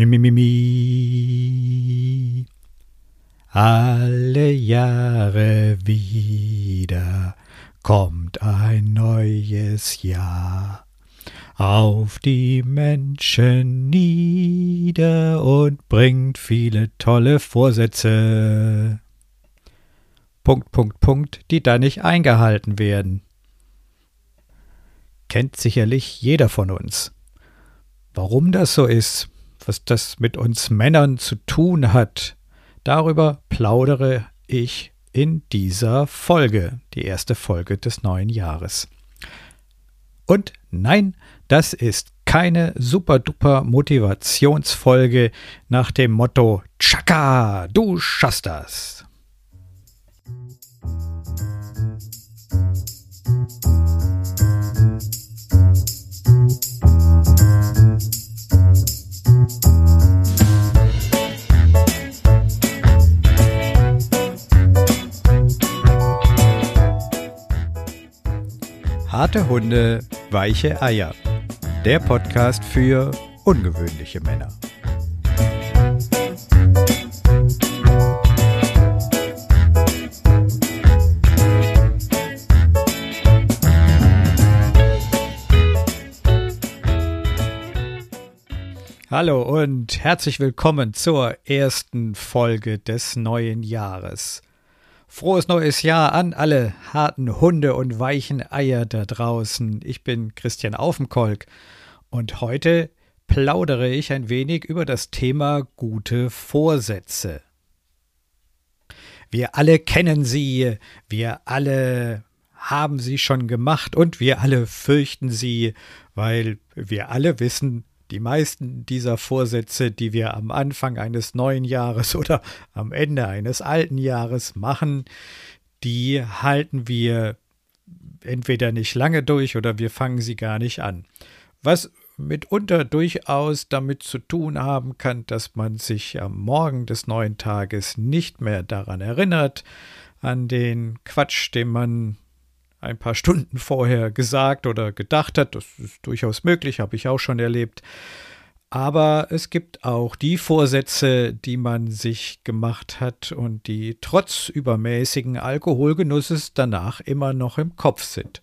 Mi, mi, mi, mi. Alle Jahre wieder kommt ein neues Jahr auf die Menschen nieder und bringt viele tolle Vorsätze. Punkt, Punkt, Punkt, die da nicht eingehalten werden. Kennt sicherlich jeder von uns. Warum das so ist, was das mit uns Männern zu tun hat, darüber plaudere ich in dieser Folge, die erste Folge des neuen Jahres. Und nein, das ist keine super-duper Motivationsfolge nach dem Motto Chaka, du schaffst das. Harte Hunde, weiche Eier. Der Podcast für ungewöhnliche Männer. Hallo und herzlich willkommen zur ersten Folge des neuen Jahres. Frohes neues Jahr an alle harten Hunde und weichen Eier da draußen. Ich bin Christian Aufenkolk und heute plaudere ich ein wenig über das Thema gute Vorsätze. Wir alle kennen sie, wir alle haben sie schon gemacht und wir alle fürchten sie, weil wir alle wissen, die meisten dieser Vorsätze, die wir am Anfang eines neuen Jahres oder am Ende eines alten Jahres machen, die halten wir entweder nicht lange durch oder wir fangen sie gar nicht an. Was mitunter durchaus damit zu tun haben kann, dass man sich am Morgen des neuen Tages nicht mehr daran erinnert, an den Quatsch, den man ein paar Stunden vorher gesagt oder gedacht hat. Das ist durchaus möglich, habe ich auch schon erlebt. Aber es gibt auch die Vorsätze, die man sich gemacht hat und die trotz übermäßigen Alkoholgenusses danach immer noch im Kopf sind.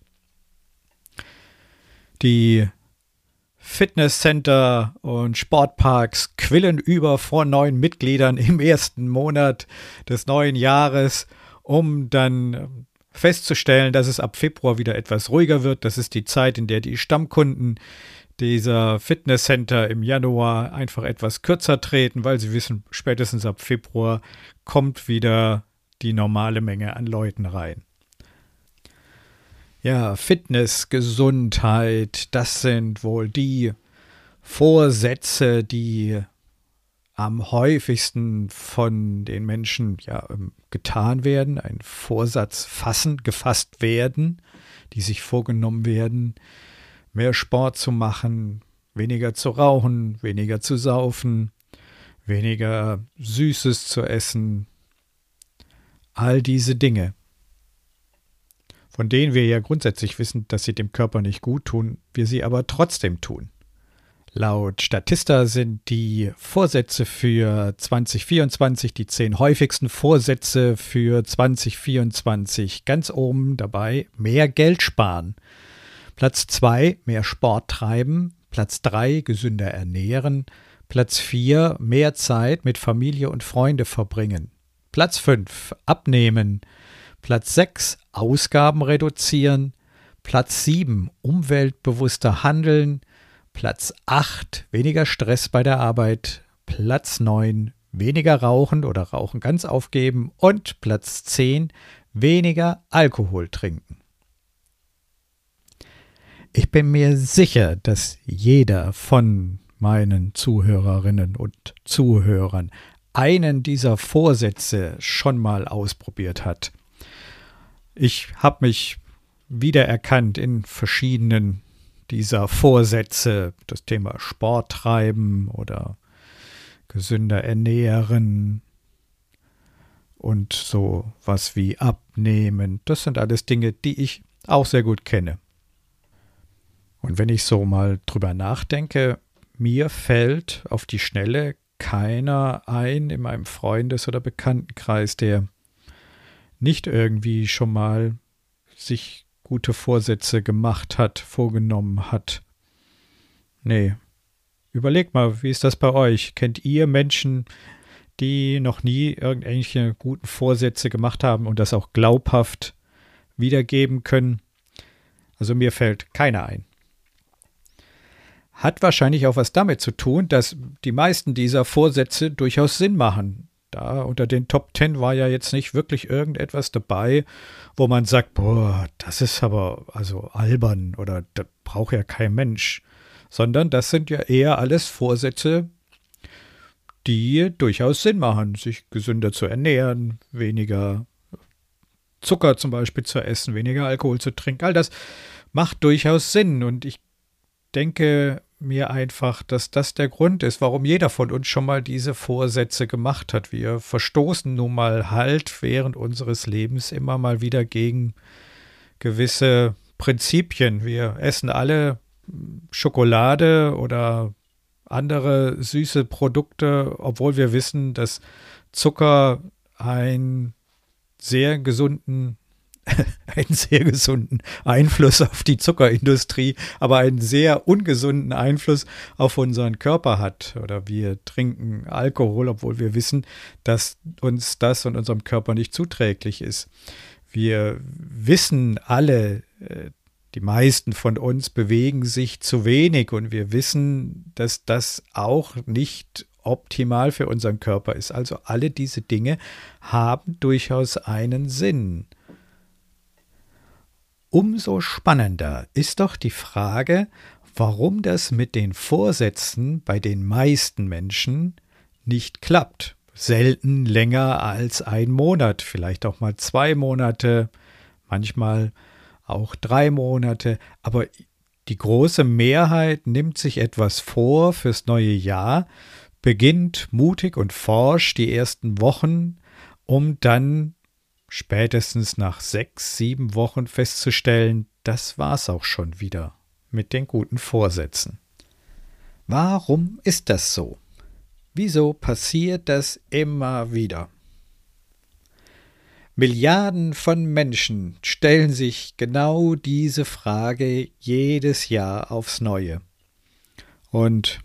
Die Fitnesscenter und Sportparks quillen über vor neuen Mitgliedern im ersten Monat des neuen Jahres, um dann festzustellen, dass es ab Februar wieder etwas ruhiger wird. Das ist die Zeit, in der die Stammkunden dieser Fitnesscenter im Januar einfach etwas kürzer treten, weil sie wissen, spätestens ab Februar kommt wieder die normale Menge an Leuten rein. Ja, Fitness, Gesundheit, das sind wohl die Vorsätze, die am häufigsten von den Menschen ja, ähm, getan werden, ein Vorsatz fassen, gefasst werden, die sich vorgenommen werden, mehr Sport zu machen, weniger zu rauchen, weniger zu saufen, weniger Süßes zu essen, all diese Dinge, von denen wir ja grundsätzlich wissen, dass sie dem Körper nicht gut tun, wir sie aber trotzdem tun. Laut Statista sind die Vorsätze für 2024, die zehn häufigsten Vorsätze für 2024 ganz oben dabei, mehr Geld sparen. Platz 2, mehr Sport treiben. Platz 3, gesünder ernähren. Platz 4, mehr Zeit mit Familie und Freunde verbringen. Platz 5, abnehmen. Platz 6, Ausgaben reduzieren. Platz 7, umweltbewusster handeln. Platz 8, weniger Stress bei der Arbeit. Platz 9, weniger rauchen oder Rauchen ganz aufgeben. Und Platz 10, weniger Alkohol trinken. Ich bin mir sicher, dass jeder von meinen Zuhörerinnen und Zuhörern einen dieser Vorsätze schon mal ausprobiert hat. Ich habe mich wiedererkannt in verschiedenen dieser Vorsätze, das Thema Sport treiben oder gesünder ernähren und so was wie abnehmen. Das sind alles Dinge, die ich auch sehr gut kenne. Und wenn ich so mal drüber nachdenke, mir fällt auf die Schnelle keiner ein in meinem Freundes- oder Bekanntenkreis, der nicht irgendwie schon mal sich gute Vorsätze gemacht hat, vorgenommen hat. Nee. Überlegt mal, wie ist das bei euch? Kennt ihr Menschen, die noch nie irgendwelche guten Vorsätze gemacht haben und das auch glaubhaft wiedergeben können? Also mir fällt keiner ein. Hat wahrscheinlich auch was damit zu tun, dass die meisten dieser Vorsätze durchaus Sinn machen. Da unter den Top Ten war ja jetzt nicht wirklich irgendetwas dabei, wo man sagt, boah, das ist aber also albern oder das braucht ja kein Mensch. Sondern das sind ja eher alles Vorsätze, die durchaus Sinn machen, sich gesünder zu ernähren, weniger Zucker zum Beispiel zu essen, weniger Alkohol zu trinken. All das macht durchaus Sinn. Und ich denke, mir einfach, dass das der Grund ist, warum jeder von uns schon mal diese Vorsätze gemacht hat. Wir verstoßen nun mal halt während unseres Lebens immer mal wieder gegen gewisse Prinzipien. Wir essen alle Schokolade oder andere süße Produkte, obwohl wir wissen, dass Zucker einen sehr gesunden einen sehr gesunden Einfluss auf die Zuckerindustrie, aber einen sehr ungesunden Einfluss auf unseren Körper hat. Oder wir trinken Alkohol, obwohl wir wissen, dass uns das und unserem Körper nicht zuträglich ist. Wir wissen alle, äh, die meisten von uns bewegen sich zu wenig und wir wissen, dass das auch nicht optimal für unseren Körper ist. Also alle diese Dinge haben durchaus einen Sinn. Umso spannender ist doch die Frage, warum das mit den Vorsätzen bei den meisten Menschen nicht klappt. Selten länger als ein Monat, vielleicht auch mal zwei Monate, manchmal auch drei Monate, aber die große Mehrheit nimmt sich etwas vor fürs neue Jahr, beginnt mutig und forsch die ersten Wochen, um dann spätestens nach sechs, sieben Wochen festzustellen, das war's auch schon wieder mit den guten Vorsätzen. Warum ist das so? Wieso passiert das immer wieder? Milliarden von Menschen stellen sich genau diese Frage jedes Jahr aufs Neue. Und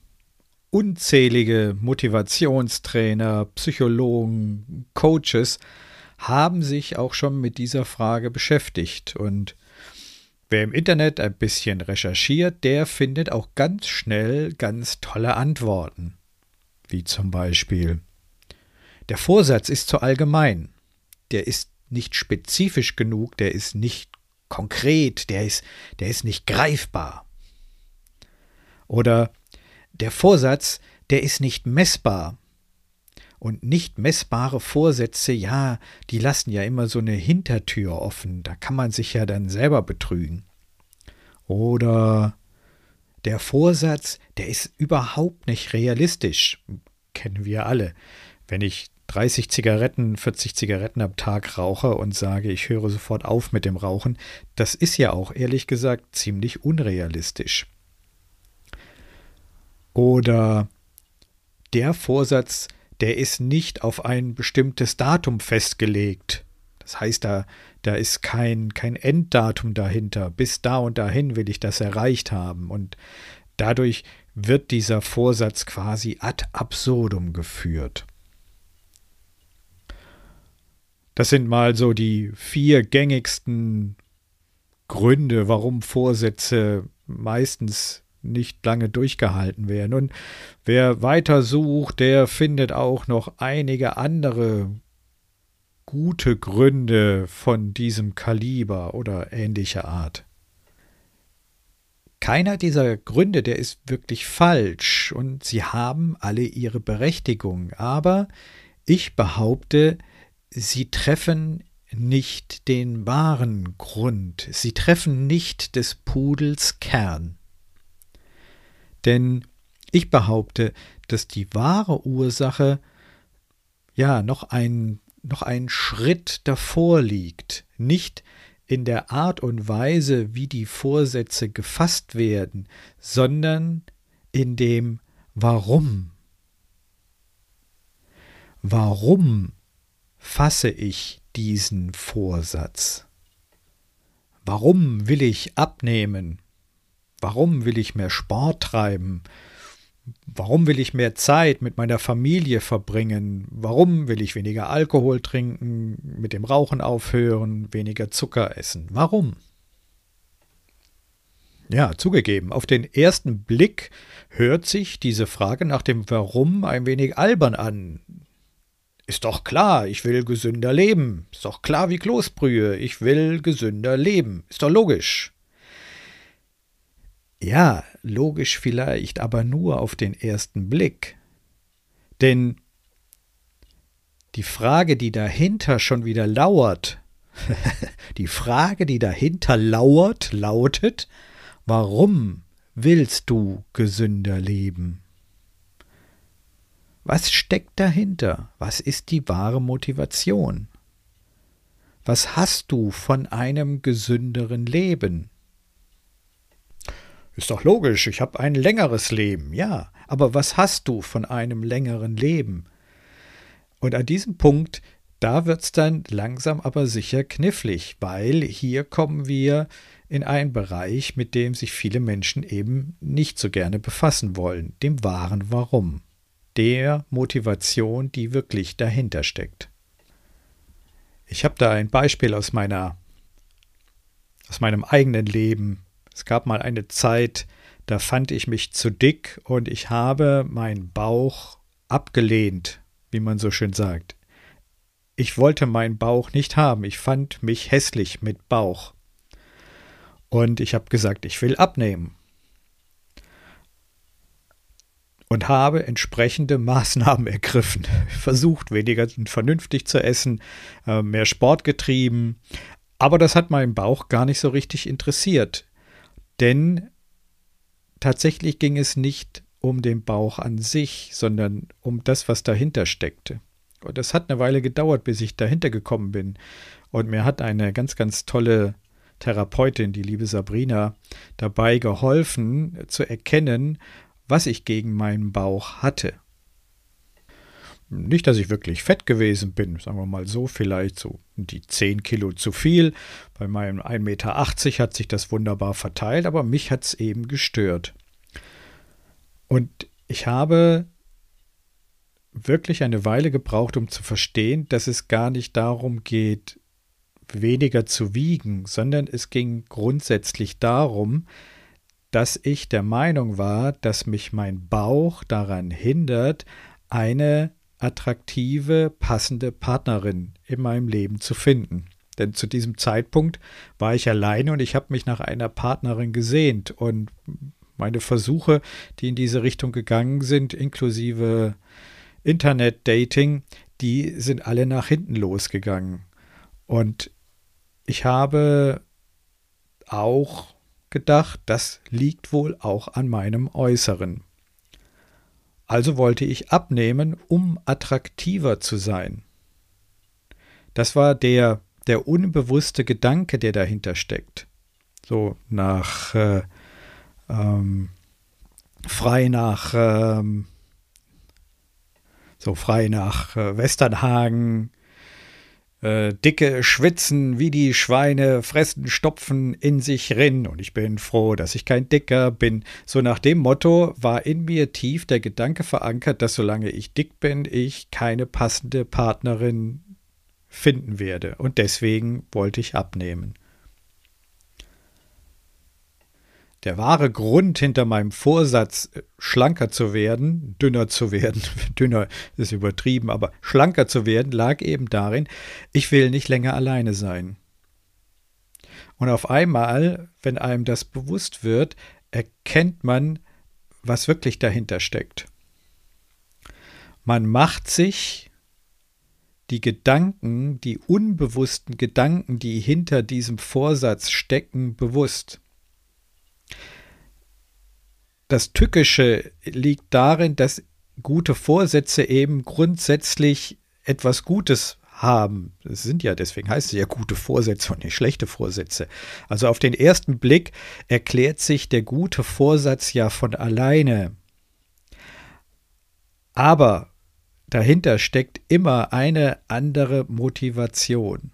unzählige Motivationstrainer, Psychologen, Coaches haben sich auch schon mit dieser Frage beschäftigt. Und wer im Internet ein bisschen recherchiert, der findet auch ganz schnell ganz tolle Antworten. Wie zum Beispiel, der Vorsatz ist zu allgemein, der ist nicht spezifisch genug, der ist nicht konkret, der ist, der ist nicht greifbar. Oder der Vorsatz, der ist nicht messbar, und nicht messbare Vorsätze, ja, die lassen ja immer so eine Hintertür offen, da kann man sich ja dann selber betrügen. Oder der Vorsatz, der ist überhaupt nicht realistisch, kennen wir alle. Wenn ich 30 Zigaretten, 40 Zigaretten am Tag rauche und sage, ich höre sofort auf mit dem Rauchen, das ist ja auch ehrlich gesagt ziemlich unrealistisch. Oder der Vorsatz, der ist nicht auf ein bestimmtes Datum festgelegt. Das heißt, da, da ist kein, kein Enddatum dahinter. Bis da und dahin will ich das erreicht haben. Und dadurch wird dieser Vorsatz quasi ad absurdum geführt. Das sind mal so die vier gängigsten Gründe, warum Vorsätze meistens nicht lange durchgehalten werden. Und wer weiter sucht, der findet auch noch einige andere gute Gründe von diesem Kaliber oder ähnlicher Art. Keiner dieser Gründe, der ist wirklich falsch und sie haben alle ihre Berechtigung, aber ich behaupte, sie treffen nicht den wahren Grund, sie treffen nicht des Pudels Kern. Denn ich behaupte, dass die wahre Ursache ja noch ein noch einen Schritt davor liegt, nicht in der Art und Weise, wie die Vorsätze gefasst werden, sondern in dem warum? Warum fasse ich diesen Vorsatz? Warum will ich abnehmen? Warum will ich mehr Sport treiben? Warum will ich mehr Zeit mit meiner Familie verbringen? Warum will ich weniger Alkohol trinken, mit dem Rauchen aufhören, weniger Zucker essen? Warum? Ja, zugegeben, auf den ersten Blick hört sich diese Frage nach dem Warum ein wenig albern an. Ist doch klar, ich will gesünder leben. Ist doch klar wie Kloßbrühe, ich will gesünder leben. Ist doch logisch. Ja, logisch vielleicht, aber nur auf den ersten Blick. Denn die Frage, die dahinter schon wieder lauert, die Frage, die dahinter lauert, lautet, warum willst du gesünder leben? Was steckt dahinter? Was ist die wahre Motivation? Was hast du von einem gesünderen Leben? Ist doch logisch, ich habe ein längeres Leben, ja, aber was hast du von einem längeren Leben? Und an diesem Punkt, da wird's dann langsam aber sicher knifflig, weil hier kommen wir in einen Bereich, mit dem sich viele Menschen eben nicht so gerne befassen wollen, dem wahren Warum, der Motivation, die wirklich dahinter steckt. Ich habe da ein Beispiel aus meiner aus meinem eigenen Leben es gab mal eine Zeit, da fand ich mich zu dick und ich habe meinen Bauch abgelehnt, wie man so schön sagt. Ich wollte meinen Bauch nicht haben, ich fand mich hässlich mit Bauch. Und ich habe gesagt, ich will abnehmen. Und habe entsprechende Maßnahmen ergriffen. Versucht, weniger vernünftig zu essen, äh, mehr Sport getrieben. Aber das hat meinen Bauch gar nicht so richtig interessiert. Denn tatsächlich ging es nicht um den Bauch an sich, sondern um das, was dahinter steckte. Und es hat eine Weile gedauert, bis ich dahinter gekommen bin. Und mir hat eine ganz, ganz tolle Therapeutin, die liebe Sabrina, dabei geholfen zu erkennen, was ich gegen meinen Bauch hatte. Nicht, dass ich wirklich fett gewesen bin, sagen wir mal so, vielleicht so die 10 Kilo zu viel. Bei meinem 1,80 Meter hat sich das wunderbar verteilt, aber mich hat es eben gestört. Und ich habe wirklich eine Weile gebraucht, um zu verstehen, dass es gar nicht darum geht, weniger zu wiegen, sondern es ging grundsätzlich darum, dass ich der Meinung war, dass mich mein Bauch daran hindert, eine attraktive, passende Partnerin in meinem Leben zu finden. Denn zu diesem Zeitpunkt war ich alleine und ich habe mich nach einer Partnerin gesehnt und meine Versuche, die in diese Richtung gegangen sind, inklusive Internet-Dating, die sind alle nach hinten losgegangen. Und ich habe auch gedacht, das liegt wohl auch an meinem Äußeren. Also wollte ich abnehmen, um attraktiver zu sein. Das war der, der unbewusste Gedanke, der dahinter steckt. So nach äh, ähm, frei nach ähm, so frei nach äh, Westernhagen, äh, dicke schwitzen wie die Schweine, fressen, stopfen in sich rin und ich bin froh, dass ich kein Dicker bin. So nach dem Motto war in mir tief der Gedanke verankert, dass solange ich dick bin, ich keine passende Partnerin finden werde und deswegen wollte ich abnehmen. Der wahre Grund hinter meinem Vorsatz, äh, schlanker zu werden, dünner zu werden, dünner ist übertrieben, aber schlanker zu werden, lag eben darin, ich will nicht länger alleine sein. Und auf einmal, wenn einem das bewusst wird, erkennt man, was wirklich dahinter steckt. Man macht sich die Gedanken, die unbewussten Gedanken, die hinter diesem Vorsatz stecken, bewusst. Das Tückische liegt darin, dass gute Vorsätze eben grundsätzlich etwas Gutes haben. Das sind ja, deswegen heißt es ja gute Vorsätze und nicht schlechte Vorsätze. Also auf den ersten Blick erklärt sich der gute Vorsatz ja von alleine. Aber dahinter steckt immer eine andere Motivation.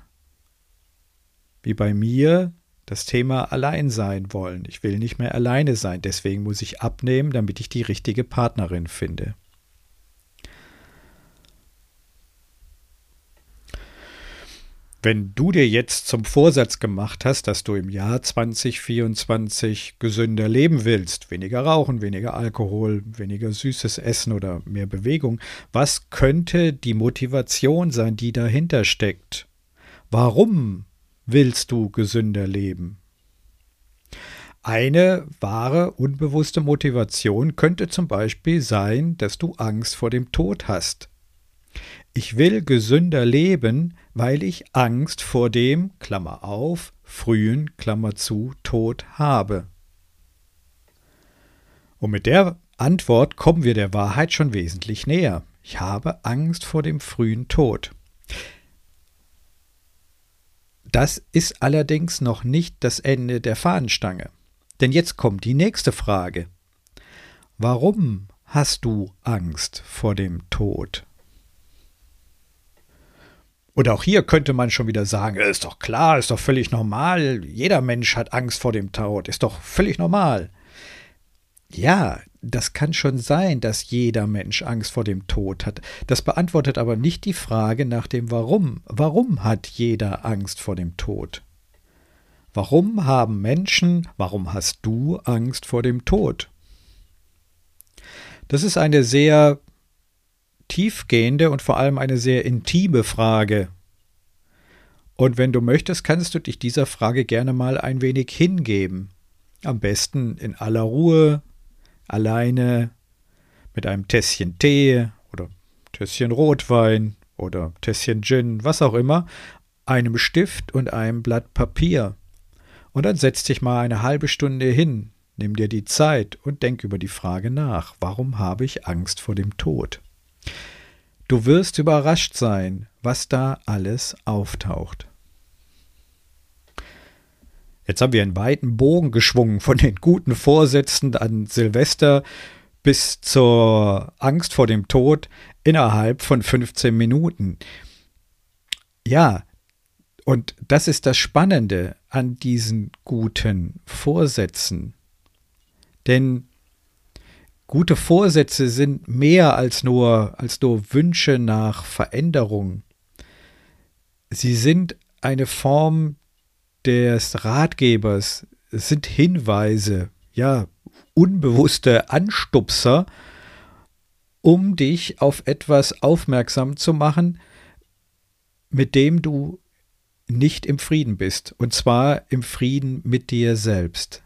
Wie bei mir das Thema allein sein wollen. Ich will nicht mehr alleine sein, deswegen muss ich abnehmen, damit ich die richtige Partnerin finde. Wenn du dir jetzt zum Vorsatz gemacht hast, dass du im Jahr 2024 gesünder leben willst, weniger rauchen, weniger Alkohol, weniger süßes Essen oder mehr Bewegung, was könnte die Motivation sein, die dahinter steckt? Warum willst du gesünder leben? Eine wahre, unbewusste Motivation könnte zum Beispiel sein, dass du Angst vor dem Tod hast. Ich will gesünder leben, weil ich Angst vor dem, Klammer auf, frühen, Klammer zu, Tod habe. Und mit der Antwort kommen wir der Wahrheit schon wesentlich näher. Ich habe Angst vor dem frühen Tod. Das ist allerdings noch nicht das Ende der Fahnenstange. Denn jetzt kommt die nächste Frage. Warum hast du Angst vor dem Tod? Und auch hier könnte man schon wieder sagen, ist doch klar, ist doch völlig normal. Jeder Mensch hat Angst vor dem Tod, ist doch völlig normal. Ja, das kann schon sein, dass jeder Mensch Angst vor dem Tod hat. Das beantwortet aber nicht die Frage nach dem Warum. Warum hat jeder Angst vor dem Tod? Warum haben Menschen, warum hast du Angst vor dem Tod? Das ist eine sehr tiefgehende und vor allem eine sehr intime Frage. Und wenn du möchtest, kannst du dich dieser Frage gerne mal ein wenig hingeben. Am besten in aller Ruhe, alleine, mit einem Tässchen Tee oder Tässchen Rotwein oder Tässchen Gin, was auch immer, einem Stift und einem Blatt Papier. Und dann setz dich mal eine halbe Stunde hin, nimm dir die Zeit und denk über die Frage nach, warum habe ich Angst vor dem Tod? Du wirst überrascht sein, was da alles auftaucht. Jetzt haben wir einen weiten Bogen geschwungen von den guten Vorsätzen an Silvester bis zur Angst vor dem Tod innerhalb von 15 Minuten. Ja, und das ist das Spannende an diesen guten Vorsätzen. Denn Gute Vorsätze sind mehr als nur, als nur Wünsche nach Veränderung. Sie sind eine Form des Ratgebers, sind Hinweise, ja, unbewusste Anstupser, um dich auf etwas aufmerksam zu machen, mit dem du nicht im Frieden bist, und zwar im Frieden mit dir selbst.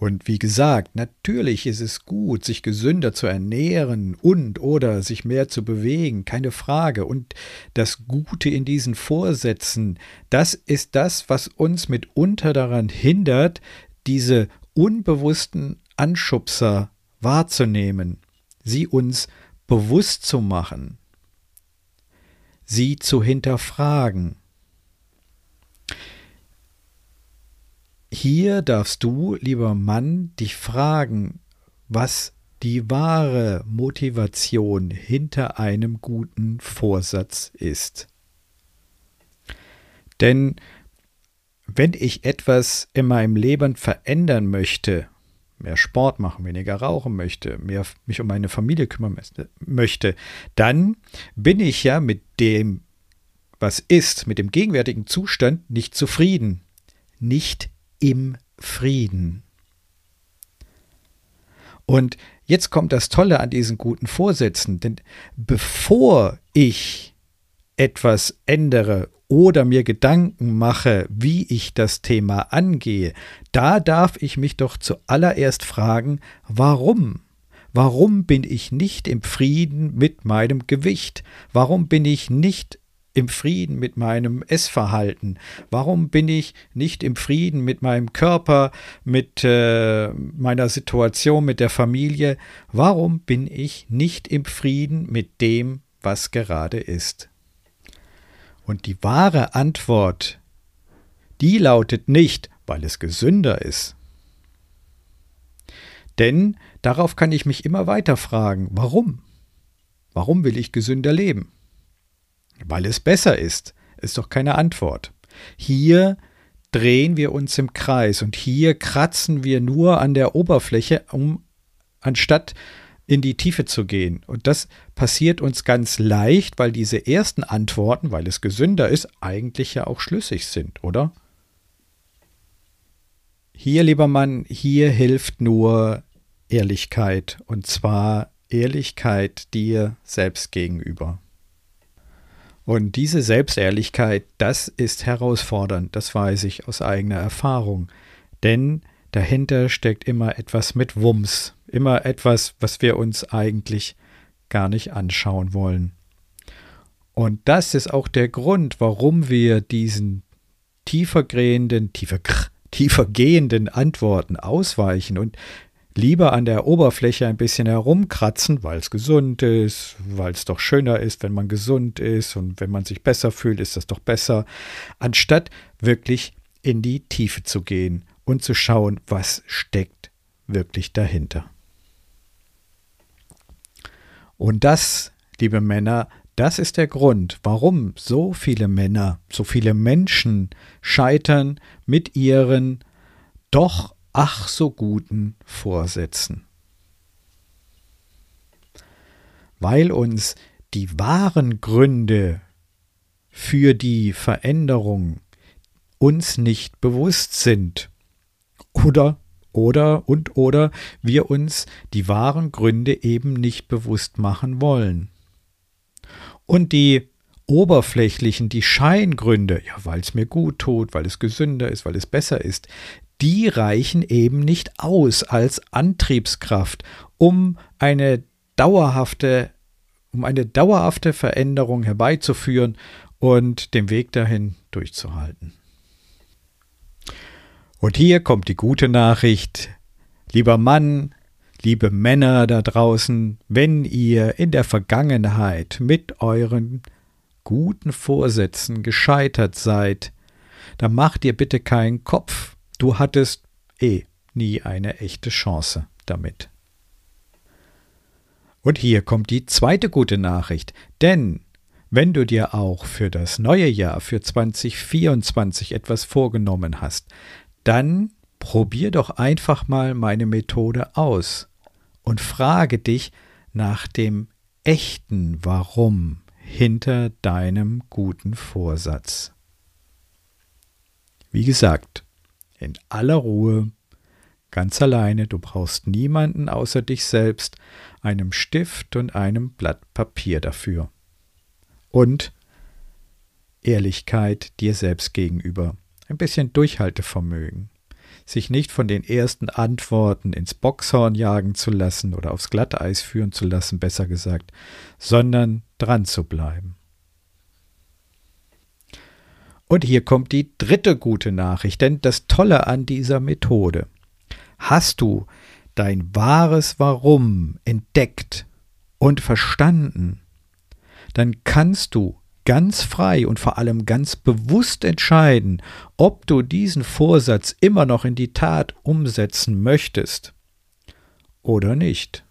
Und wie gesagt, natürlich ist es gut, sich gesünder zu ernähren und oder sich mehr zu bewegen, keine Frage. Und das Gute in diesen Vorsätzen, das ist das, was uns mitunter daran hindert, diese unbewussten Anschubser wahrzunehmen, sie uns bewusst zu machen, sie zu hinterfragen. Hier darfst du, lieber Mann, dich fragen, was die wahre Motivation hinter einem guten Vorsatz ist. Denn wenn ich etwas in meinem Leben verändern möchte, mehr Sport machen, weniger rauchen möchte, mehr mich um meine Familie kümmern möchte, dann bin ich ja mit dem, was ist, mit dem gegenwärtigen Zustand nicht zufrieden, nicht im Frieden. Und jetzt kommt das Tolle an diesen guten Vorsätzen, denn bevor ich etwas ändere oder mir Gedanken mache, wie ich das Thema angehe, da darf ich mich doch zuallererst fragen, warum? Warum bin ich nicht im Frieden mit meinem Gewicht? Warum bin ich nicht im Frieden mit meinem Essverhalten? Warum bin ich nicht im Frieden mit meinem Körper, mit äh, meiner Situation, mit der Familie? Warum bin ich nicht im Frieden mit dem, was gerade ist? Und die wahre Antwort, die lautet nicht, weil es gesünder ist. Denn darauf kann ich mich immer weiter fragen, warum? Warum will ich gesünder leben? Weil es besser ist, ist doch keine Antwort. Hier drehen wir uns im Kreis und hier kratzen wir nur an der Oberfläche, um anstatt in die Tiefe zu gehen. Und das passiert uns ganz leicht, weil diese ersten Antworten, weil es gesünder ist, eigentlich ja auch schlüssig sind, oder? Hier, lieber Mann, hier hilft nur Ehrlichkeit. Und zwar Ehrlichkeit dir selbst gegenüber. Und diese Selbstehrlichkeit, das ist herausfordernd, das weiß ich aus eigener Erfahrung. Denn dahinter steckt immer etwas mit Wumms, immer etwas, was wir uns eigentlich gar nicht anschauen wollen. Und das ist auch der Grund, warum wir diesen tiefergehenden, tiefer, tiefer gehenden Antworten ausweichen und lieber an der Oberfläche ein bisschen herumkratzen, weil es gesund ist, weil es doch schöner ist, wenn man gesund ist und wenn man sich besser fühlt, ist das doch besser, anstatt wirklich in die Tiefe zu gehen und zu schauen, was steckt wirklich dahinter. Und das, liebe Männer, das ist der Grund, warum so viele Männer, so viele Menschen scheitern mit ihren doch ach so guten Vorsätzen. Weil uns die wahren Gründe für die Veränderung uns nicht bewusst sind oder oder und oder wir uns die wahren Gründe eben nicht bewusst machen wollen. Und die oberflächlichen, die Scheingründe, ja, weil es mir gut tut, weil es gesünder ist, weil es besser ist, die reichen eben nicht aus als Antriebskraft, um eine dauerhafte, um eine dauerhafte Veränderung herbeizuführen und den Weg dahin durchzuhalten. Und hier kommt die gute Nachricht, lieber Mann, liebe Männer da draußen, wenn ihr in der Vergangenheit mit euren guten Vorsätzen gescheitert seid, dann macht ihr bitte keinen Kopf. Du hattest eh nie eine echte Chance damit. Und hier kommt die zweite gute Nachricht, denn wenn du dir auch für das neue Jahr, für 2024 etwas vorgenommen hast, dann probier doch einfach mal meine Methode aus und frage dich nach dem echten Warum hinter deinem guten Vorsatz. Wie gesagt, in aller Ruhe, ganz alleine, du brauchst niemanden außer dich selbst, einem Stift und einem Blatt Papier dafür. Und Ehrlichkeit dir selbst gegenüber ein bisschen Durchhaltevermögen, sich nicht von den ersten Antworten ins Boxhorn jagen zu lassen oder aufs Glatteis führen zu lassen, besser gesagt, sondern dran zu bleiben. Und hier kommt die dritte gute Nachricht, denn das Tolle an dieser Methode, hast du dein wahres Warum entdeckt und verstanden, dann kannst du ganz frei und vor allem ganz bewusst entscheiden, ob du diesen Vorsatz immer noch in die Tat umsetzen möchtest oder nicht.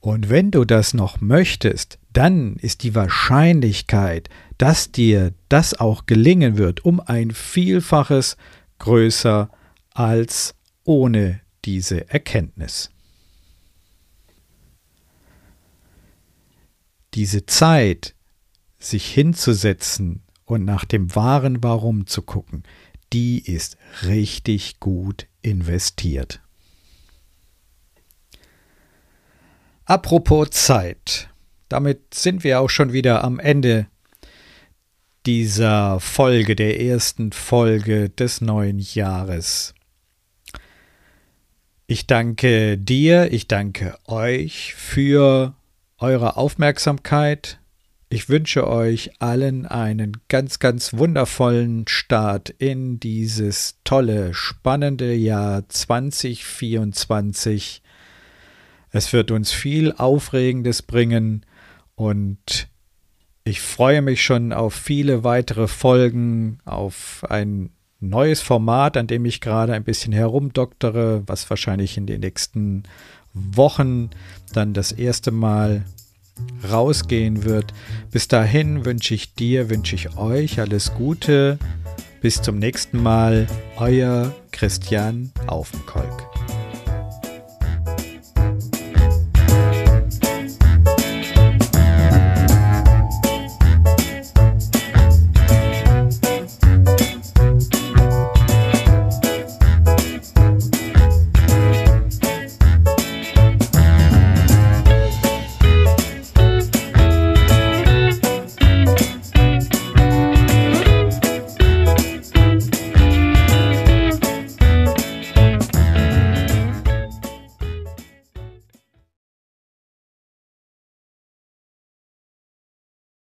Und wenn du das noch möchtest, dann ist die Wahrscheinlichkeit, dass dir das auch gelingen wird, um ein Vielfaches größer als ohne diese Erkenntnis. Diese Zeit, sich hinzusetzen und nach dem wahren Warum zu gucken, die ist richtig gut investiert. Apropos Zeit. Damit sind wir auch schon wieder am Ende dieser Folge, der ersten Folge des neuen Jahres. Ich danke dir, ich danke euch für eure Aufmerksamkeit. Ich wünsche euch allen einen ganz, ganz wundervollen Start in dieses tolle, spannende Jahr 2024. Es wird uns viel Aufregendes bringen und ich freue mich schon auf viele weitere Folgen, auf ein neues Format, an dem ich gerade ein bisschen herumdoktere, was wahrscheinlich in den nächsten Wochen dann das erste Mal rausgehen wird. Bis dahin wünsche ich dir, wünsche ich euch alles Gute. Bis zum nächsten Mal, euer Christian Aufenkolk.